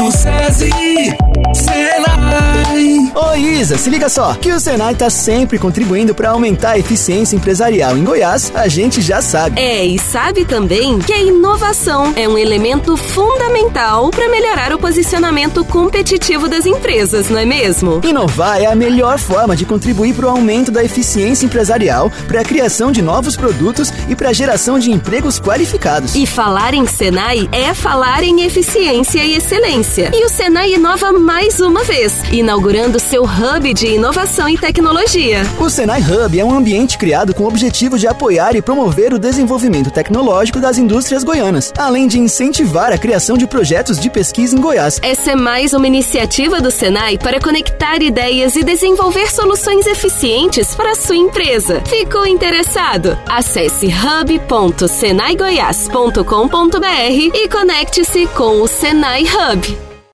Grupo SESI, Senai. Se liga só, que o Senai tá sempre contribuindo para aumentar a eficiência empresarial em Goiás, a gente já sabe. É, e sabe também que a inovação é um elemento fundamental para melhorar o posicionamento competitivo das empresas, não é mesmo? Inovar é a melhor forma de contribuir para o aumento da eficiência empresarial, para a criação de novos produtos e para a geração de empregos qualificados. E falar em Senai é falar em eficiência e excelência. E o Senai inova mais uma vez, inaugurando seu hub de inovação e tecnologia. O Senai Hub é um ambiente criado com o objetivo de apoiar e promover o desenvolvimento tecnológico das indústrias goianas, além de incentivar a criação de projetos de pesquisa em Goiás. Essa é mais uma iniciativa do Senai para conectar ideias e desenvolver soluções eficientes para a sua empresa. Ficou interessado? Acesse hub.senaigoias.com.br e conecte-se com o Senai Hub.